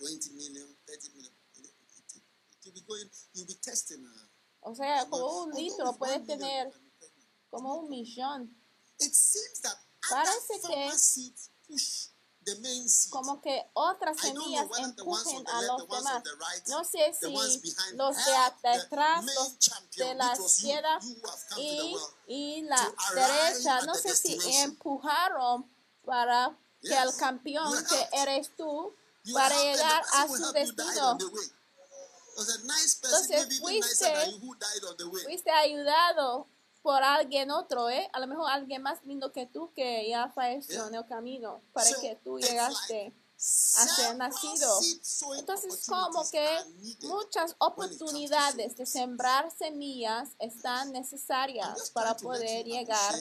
20 million, 30 million, will be going, you'll be testing. Uh, O sea, como un litro with puede one million, tener como un millón. It seems that Parece que- push the main seed. Como que otras semillas empujen a los demás. No sé si los de atrás, los de la izquierda to y, y la to derecha, no sé si empujaron para que el campeón que eres tú para llegar a su destino. Entonces, fuiste- ayudado por alguien otro, ¿eh? A lo mejor alguien más lindo que tú que ya falleció en el camino para que tú llegaste. a ser nacido. Entonces, como que muchas oportunidades de sembrar semillas están necesarias para poder llegar.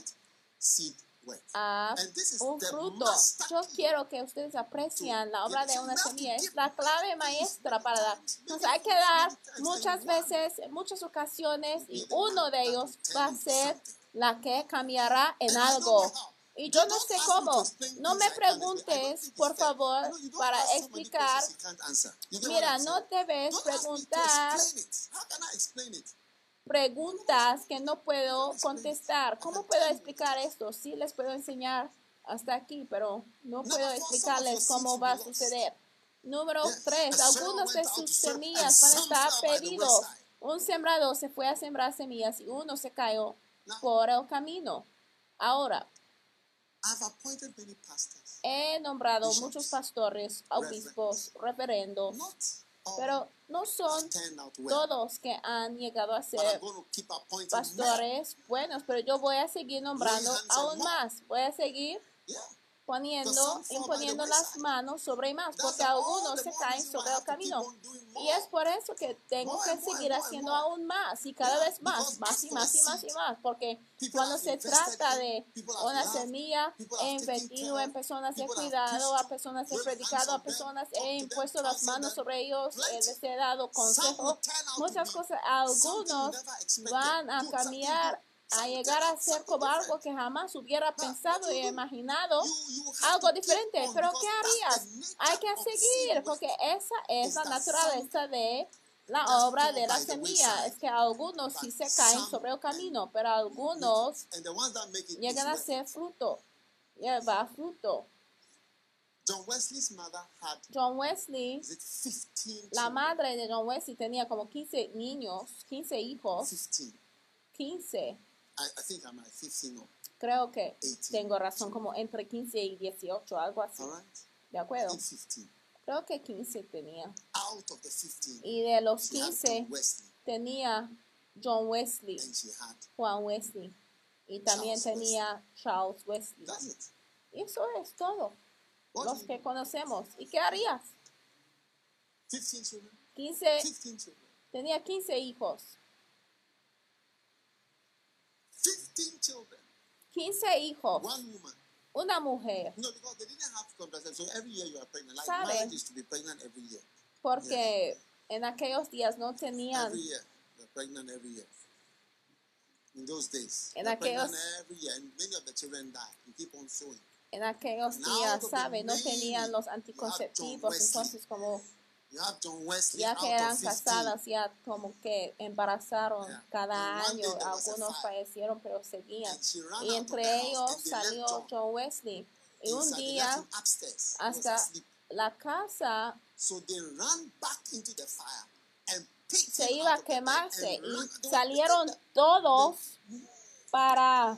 A is un fruto. Yo quiero que ustedes aprecien la obra de una semilla. Es la clave maestra para dar. Entonces hay que dar muchas veces, muchas ocasiones, y uno de ellos va a ser la que cambiará en algo. Y yo no sé cómo. No me preguntes, por favor, para explicar. Mira, no debes preguntar preguntas que no puedo contestar. ¿Cómo puedo explicar esto? Sí les puedo enseñar hasta aquí, pero no puedo explicarles cómo va a suceder. Número Yes. 3. A sower Algunos de sus semillas van a estar perdidos. Un sembrador se fue a sembrar semillas y uno se cayó por el camino. Ahora, he nombrado muchos pastores, obispos, referendos, pero no son todos que han llegado a ser pastores buenos, pero yo voy a seguir nombrando aún más. Voy a seguir. Poniendo, imponiendo las manos sobre más, porque algunos se caen sobre el camino. Y es por eso que tengo que seguir haciendo aún más y cada vez más, más y más y más y más, porque cuando se trata de una semilla, he invertido en personas, he cuidado a personas, he predicado a personas, he impuesto las manos sobre ellos, les he dado consejo, muchas cosas. Algunos van a cambiar a llegar a ser como algo que jamás hubiera pensado y imaginado, algo diferente. Pero ¿qué harías? Hay que seguir, porque esa es la naturaleza de la obra de la semilla. Es que algunos sí se caen sobre el camino, pero algunos llegan a ser fruto, lleva fruto. John Wesley, la madre de John Wesley tenía como 15 niños, 15 hijos. 15. I, think I'm 15 or Creo que tengo razón, como entre 15 y 18, algo así. ¿De acuerdo? Creo que 15 tenía. Out of the 15, y de los 15 tenía John Wesley, Juan Wesley. Y también tenía Charles Wesley. Eso es todo. los que conocemos. ¿Y qué harías? 15, tenía 15 hijos. 15 hijos. Una mujer. ¿Sabe? Porque en aquellos días no tenían. En aquellos, en aquellos días, ¿sabe? No tenían los anticonceptivos, entonces como ya que eran casadas, ya como que embarazaron cada año, algunos fallecieron pero seguían. Y entre ellos salió John. Wesley. Y un día hasta la casa se iba a quemarse. Y salieron todos para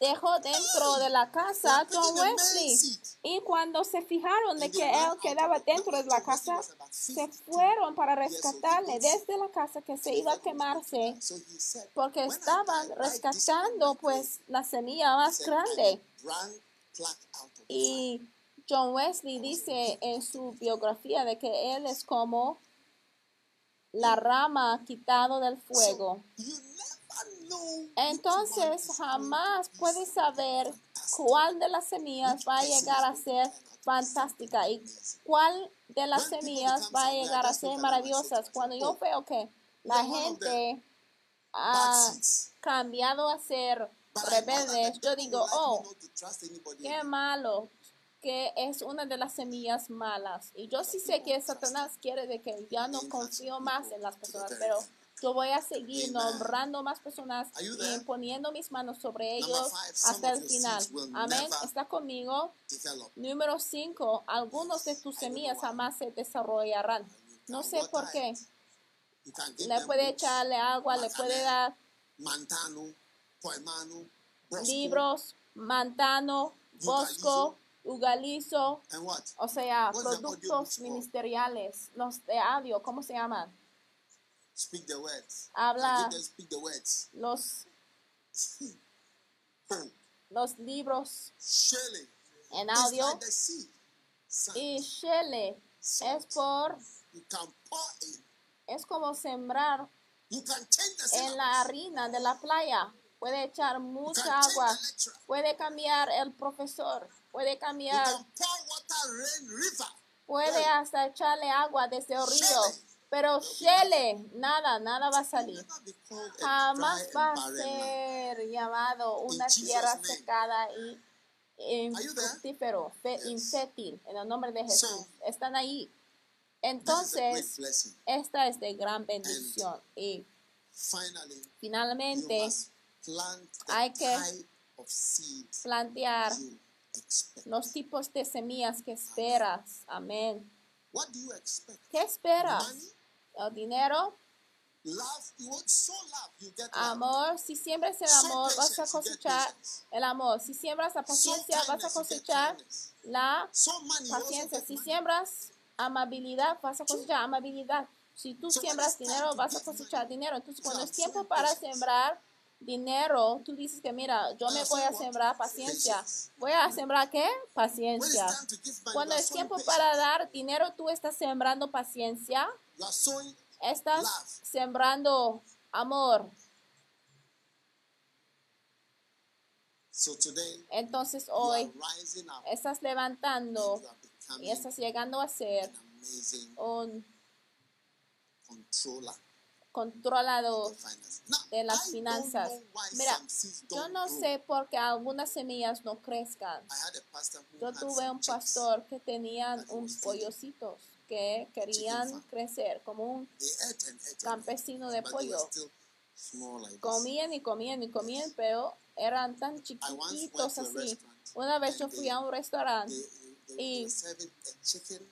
dejó dentro de la casa John Wesley. Y cuando se fijaron de que él quedaba dentro de la casa, se fueron para rescatarle desde la casa que se iba a quemarse, porque estaban rescatando pues la semilla más grande. Y John Wesley dice en su biografía de que él es como la rama quitado del fuego. Entonces jamás puedes saber cuál de las semillas va a llegar a ser fantástica y cuál de las semillas va a llegar a ser maravillosas. Cuando yo veo que la gente ha cambiado a ser rebeldes, yo digo, oh, qué malo, que es una de las semillas malas. Y yo sí sé que Satanás quiere de que ya no confío más en las personas, pero yo voy a seguir nombrando más personas y poniendo mis manos sobre ellos hasta el final. Amén. Está conmigo. Número 5. Algunos de tus semillas jamás se desarrollarán. No sé por qué. Le puede echarle agua, le puede dar libros, mantano, bosco, ugalizo, o sea, productos ministeriales, los de audio, ¿cómo se llaman? Speak the words. Habla speak the words. los los libros en audio. y shele es por es como sembrar en la harina de la playa. Puede echar mucha agua. puede cambiar el profesor. Puede cambiar puede hasta echarle agua desde el río pero Shele, nada, nada va a salir. Jamás va a ser llamado una tierra secada y infructífero, infértil, en el nombre de Jesús. Están ahí. Entonces, esta es de gran bendición. Y finalmente, hay que plantear los tipos de semillas que esperas. Amén. ¿Qué esperas? El dinero, amor, si siembras el amor, vas a cosechar el amor. Si siembras la paciencia, vas a cosechar la paciencia. Si siembras amabilidad, vas a cosechar amabilidad. Si tú siembras dinero, vas a cosechar dinero. Entonces, cuando es tiempo para sembrar, dinero, tú dices que mira, yo me voy a sembrar paciencia. ¿Voy a sembrar qué? Paciencia. Cuando es tiempo para dar dinero, tú estás sembrando paciencia, estás sembrando amor. Entonces hoy estás and levantando y estás llegando a ser un. Now, de las finanzas. Mira, yo no sé por qué algunas semillas no crezcan. I had a pastor who Yo tuve un pastor que tenían that un pollocitos que querían crecer como un campesino de pollo. Comían y comían y comían, pero eran tan chiquititos así. Una vez yo fui a un restaurante, Y-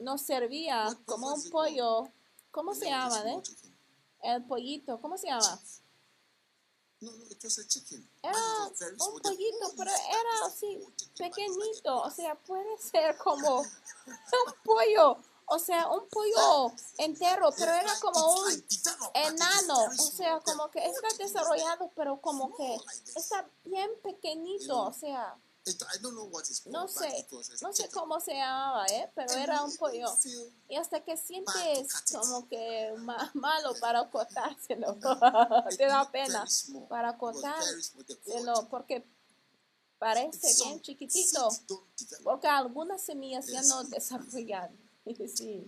nos servía como un pollo. ¿Cómo se llama, eh? El pollito, ¿cómo se llama? No, no, it was a chicken. Era un pollito, pero era así, pequeñito. O sea, puede ser como un pollo. O sea, un pollo entero, pero era como un enano. O sea, como que está desarrollado, pero como que está bien pequeñito. O sea, no sé, no sé cómo se llamaba, ¿eh? Pero era un pollo. Y hasta que sientes como que ma- malo para cortárselo, te da pena para cortárselo porque parece bien chiquitito. Porque algunas semillas ya no desarrollan. Sí.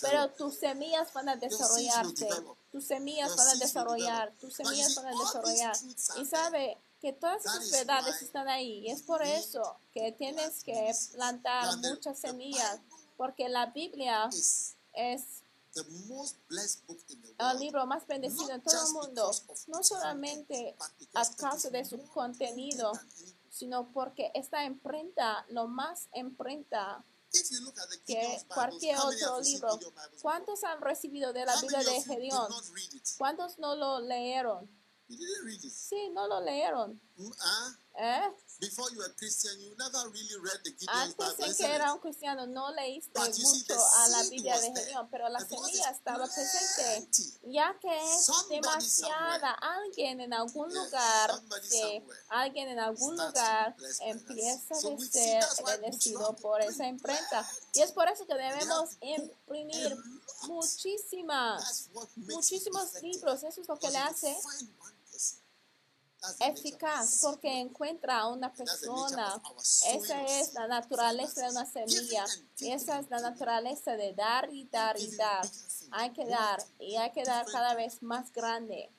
Pero tus semillas van a develop. Tus semillas van a desarrollar. Tus semillas van a desarrollar. Y sabe que todas esas verdades están ahí. Y es por eso que tienes que plantar muchas semillas. Porque la Biblia es el libro más bendecido en Not todo el mundo. No solamente a causa de su contenido, sino porque esta imprenta, lo más imprenta Que cualquier otro libro. ¿Cuántos han recibido de la many de Gedeón? ¿Cuántos no lo leyeron? Sí, no lo leyeron. Mm, ah, ¿Eh? Before you were a Christian, you never really read the Gideon's Antes de que era un cristiano, no leíste But you see, mucho a la Biblia de. Gedeón, pero la semilla estaba presente. Ya que es demasiada, alguien en algún lugar, que alguien en algún lugar empieza see ser bendecido por esa imprenta. Y es por eso que debemos imprimir a muchísimas, muchísimos libros. Eso es lo que le hace find one person, that's the nature of eficaz porque encuentra a una persona. Esa es la naturaleza de una semilla. esa es la naturaleza de dar y dar y dar. Hay que dar y hay que dar cada vez más grande.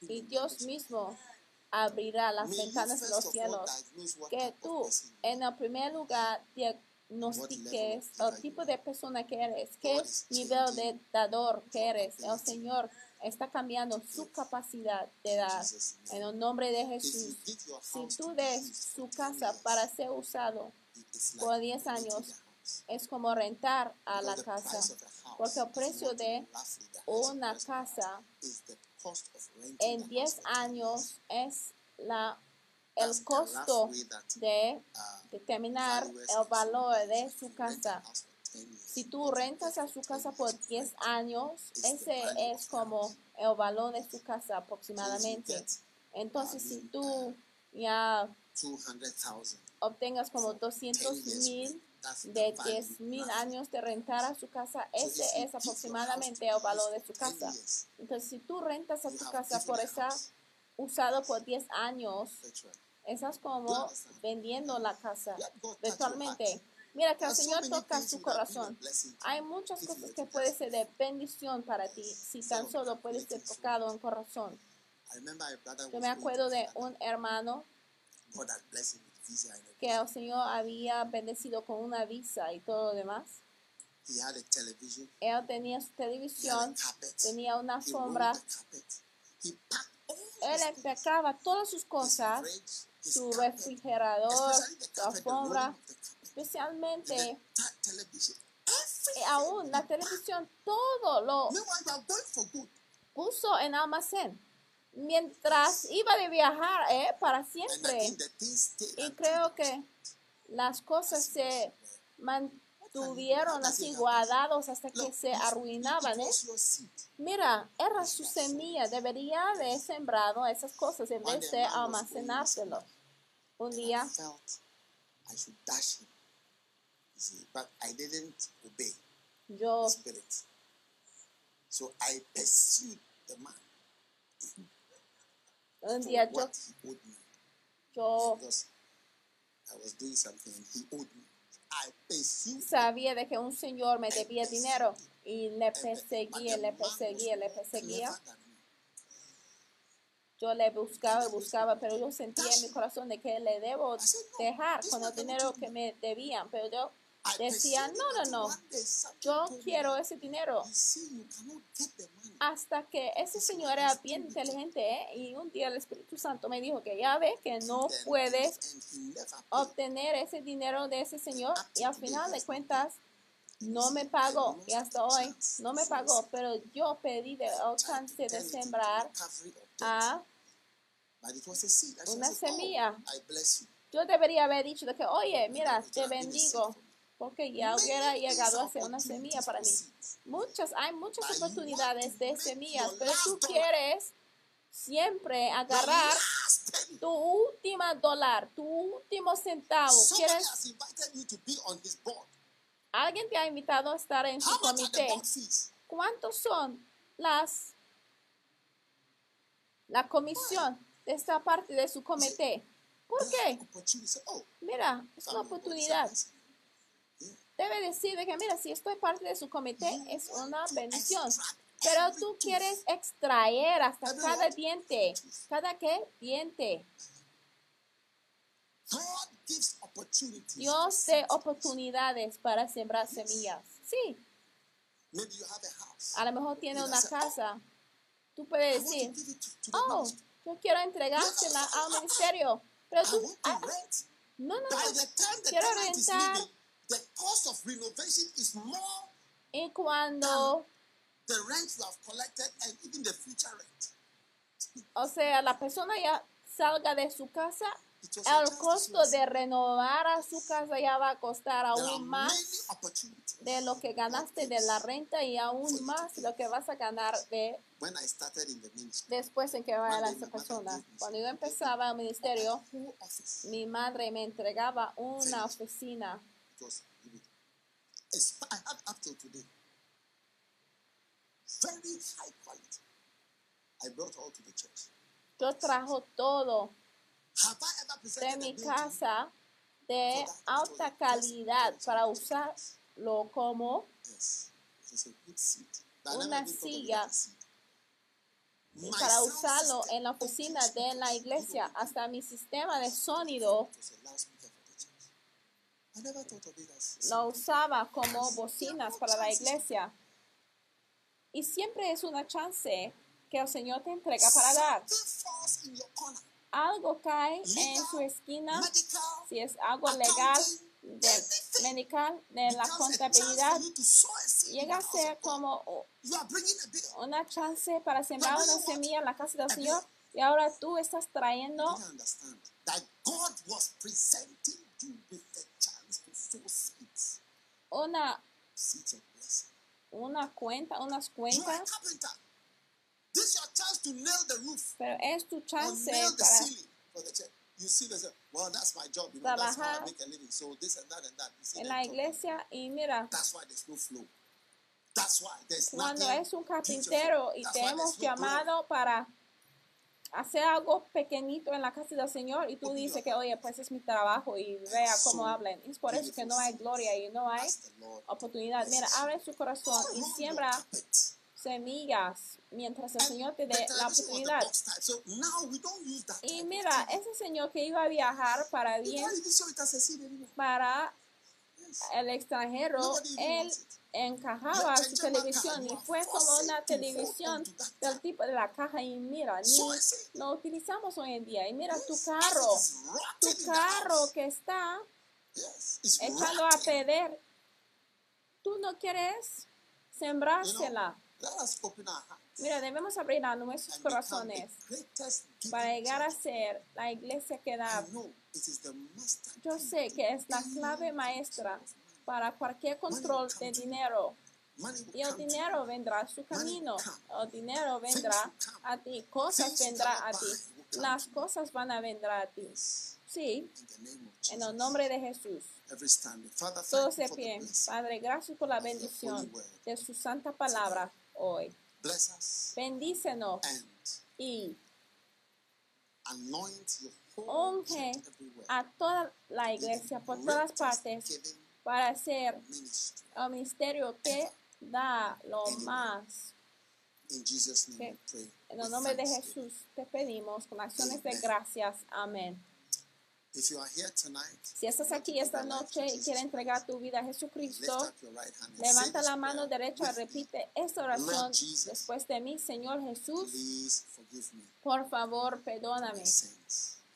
Y Dios mismo abrirá las ventanas de los cielos. Que tú, en el primer lugar, diagnostiques el tipo de persona que eres, qué nivel de dador que eres. El Señor está cambiando su capacidad de dar. En el nombre de Jesús. Si tú des su for 10 casa para ser usado, por 10 renting años, es como rentar a la casa. Porque el precio de una casa is the cost of renting en the 10 house for 10 años es la, el costo de uh, determinar el valor de su casa. House for 10 years, Si tú rentas a su 10 casa por of 10 rent. años, ese es como el valor de su casa aproximadamente. Entonces, si tú ya 200,000 obtengas como for 200 10 years mil de value 10 mil años de rentar a su casa, ese es aproximadamente el valor de su for 10 casa. Entonces, si tú rentas a tu casa por esa usado por 10 años, You como vendiendo la casa virtualmente. Mira que el Señor toca su corazón. Hay muchas cosas que to puede just- ser de bendición para ti si tan solo puedes ser tocado en corazón. Yo me acuerdo de un hermano que el Señor había bendecido con una visa y todo lo demás. He had a television. Él tenía su televisión, tenía una all Él empacaba todas sus cosas, su refrigerador, su alfombra, especialmente y Everything. aún la televisión, todo lo puso en almacén. Mientras iba de viajar, ¿eh? Para siempre. Y creo que las cosas se man- What tuvieron así guardados hasta que se arruinaban. ¿eh? Mira, era su semilla, debería de sembrado esas cosas en vez de almacenárselo. Un día I should dash him. You see, but I didn't obey yo the spirit. So I pursued the man un for día yo, what he owed me. yo Because I was doing something and he owed me. I pursued sabía de que un señor me debía dinero y le perseguía, le perseguía, le perseguía. Yo le buscaba y buscaba, pero yo sentía en mi corazón de que le debo dejar con el dinero que me debían. Pero yo I decía, pursued no, no, no, yo quiero ese dinero. Hasta que ese señor era bien inteligente ¿eh? y un día el Espíritu Santo me dijo que ya ve que no puedes obtener ese dinero de ese señor y al final de cuentas no me pagó y hasta hoy no me pagó, pero yo pedí de alcance de sembrar a una oh, semilla. Yo debería haber dicho de que, oye, mira, te bendigo, porque ya hubiera llegado a ser una semilla para mí. Muchas, hay muchas oportunidades de semillas, pero tú quieres siempre agarrar tu última dólar, tu último centavo. Quieres, alguien te ha invitado a estar en su comité. ¿Cuántos son las la comisión de esta parte de su comité? ¿Por qué? Oh, Mira, es una oportunidad. Debe decir de que, mira, si estoy parte de su comité, es una bendición. Pero tú quieres extraer hasta cada diente. ¿Cada qué? Diente. Dios de oportunidades para sembrar semillas. Sí, a lo mejor tiene una casa. Tú puedes decir, oh, yo quiero entregársela al ministerio. Pero tú, ah, no, no, no. Quiero rentar. The cost of renovation is more Y cuando, the rent you have collected and even the future rent. o sea, la persona ya salga de su casa, el costo de renovar a su casa ya va a costar aún más de lo que ganaste de la renta y aún más lo que vas a ganar de When I started in the ministry, después en que vaya a esa persona. Cuando yo empezaba el ministerio, mi madre me entregaba una oficina. It's, I have up till today. Very high quality. I brought all to the church. Yo trajo todo de mi casa de alta calidad para usarlo como Una silla para usarlo en la oficina de la iglesia. Hasta mi sistema de sonido lo usaba como bocinas para la iglesia. Y siempre es una chance que el Señor te entrega para dar. Algo cae en su esquina, si es algo legal, de medical, de la contabilidad, llega a ser como una chance para sembrar una semilla en la casa del Señor. Y ahora tú estás trayendo Sow seeds, una, seeds of blessing. una cuenta, unas cuentas, carpenter. This is your chance to nail the roof pero es tu or chance nail the para ceiling for the church. You see, they say, well, that's my job. You know, that's how I make a living. So this and that and that. You see, en la iglesia y mira, That's why there's no flow. That's why there's cuando nothing es un carpintero y That's te why hemos there's no glory. llamado para hacer algo pequeñito en la casa del Señor y tú dices que, oye, pues es mi trabajo y vea cómo So hablen. Es por eso que no hay gloria y no hay oportunidad. Mira, abre su corazón y siembra semillas mientras el Señor te dé la oportunidad. Y mira, ese señor que iba a viajar para bien, para el extranjero, él. Encajaba su televisión y fue como una televisión del tipo de la caja y mira, ni lo utilizamos hoy en día. Y mira tu carro, tu carro que está echando a perder, tú no quieres sembrársela. Mira, debemos abrir a nuestros corazones para llegar a ser la iglesia que da. Yo sé que es la clave maestra. Para cualquier control de dinero. Y el dinero vendrá a su camino. El dinero vendrá a ti. Cosas vendrá a ti. Las cosas van a vendrá a ti. Sí, en el nombre de Jesús. For the pie. Padre, gracias por la bendición de su santa palabra hoy. Bendícenos y unge a toda la iglesia por todas partes para hacer el ministerio que da lo más. In Jesus' name Okay. we pray. En el nombre de. Jesús te pedimos con acciones de gracias. Amén. If you are here tonight, Si estás aquí esta noche y quieres entregar tu vida a Jesucristo, levanta la mano derecha y repite esta oración después de mí. Señor Jesús, Please forgive me por favor, perdóname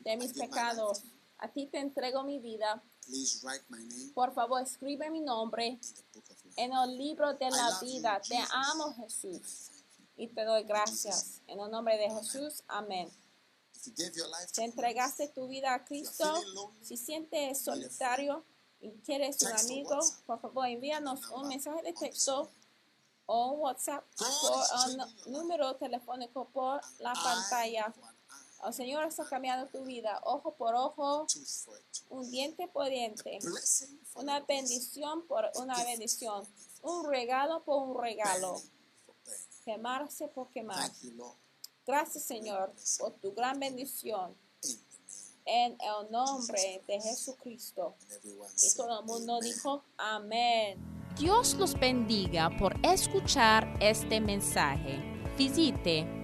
de mis pecados. A ti te entrego mi vida. Please write my name Por favor, escribe mi nombre en el libro de la vida. Te amo, Jesús. Y te doy gracias. En el nombre de Jesús. Amén. Te entregaste tu vida a Cristo. Si sientes solitario y quieres un amigo, por favor envíanos un mensaje de texto o un WhatsApp por life. número telefónico por la pantalla. El Señor está cambiando tu vida, ojo por ojo, un diente por diente, una bendición por una bendición, un regalo por un regalo, quemarse por quemar. Gracias Señor por tu gran bendición en el nombre de Jesucristo. Y todo el mundo dijo amén. Dios los bendiga por escuchar este mensaje. Visite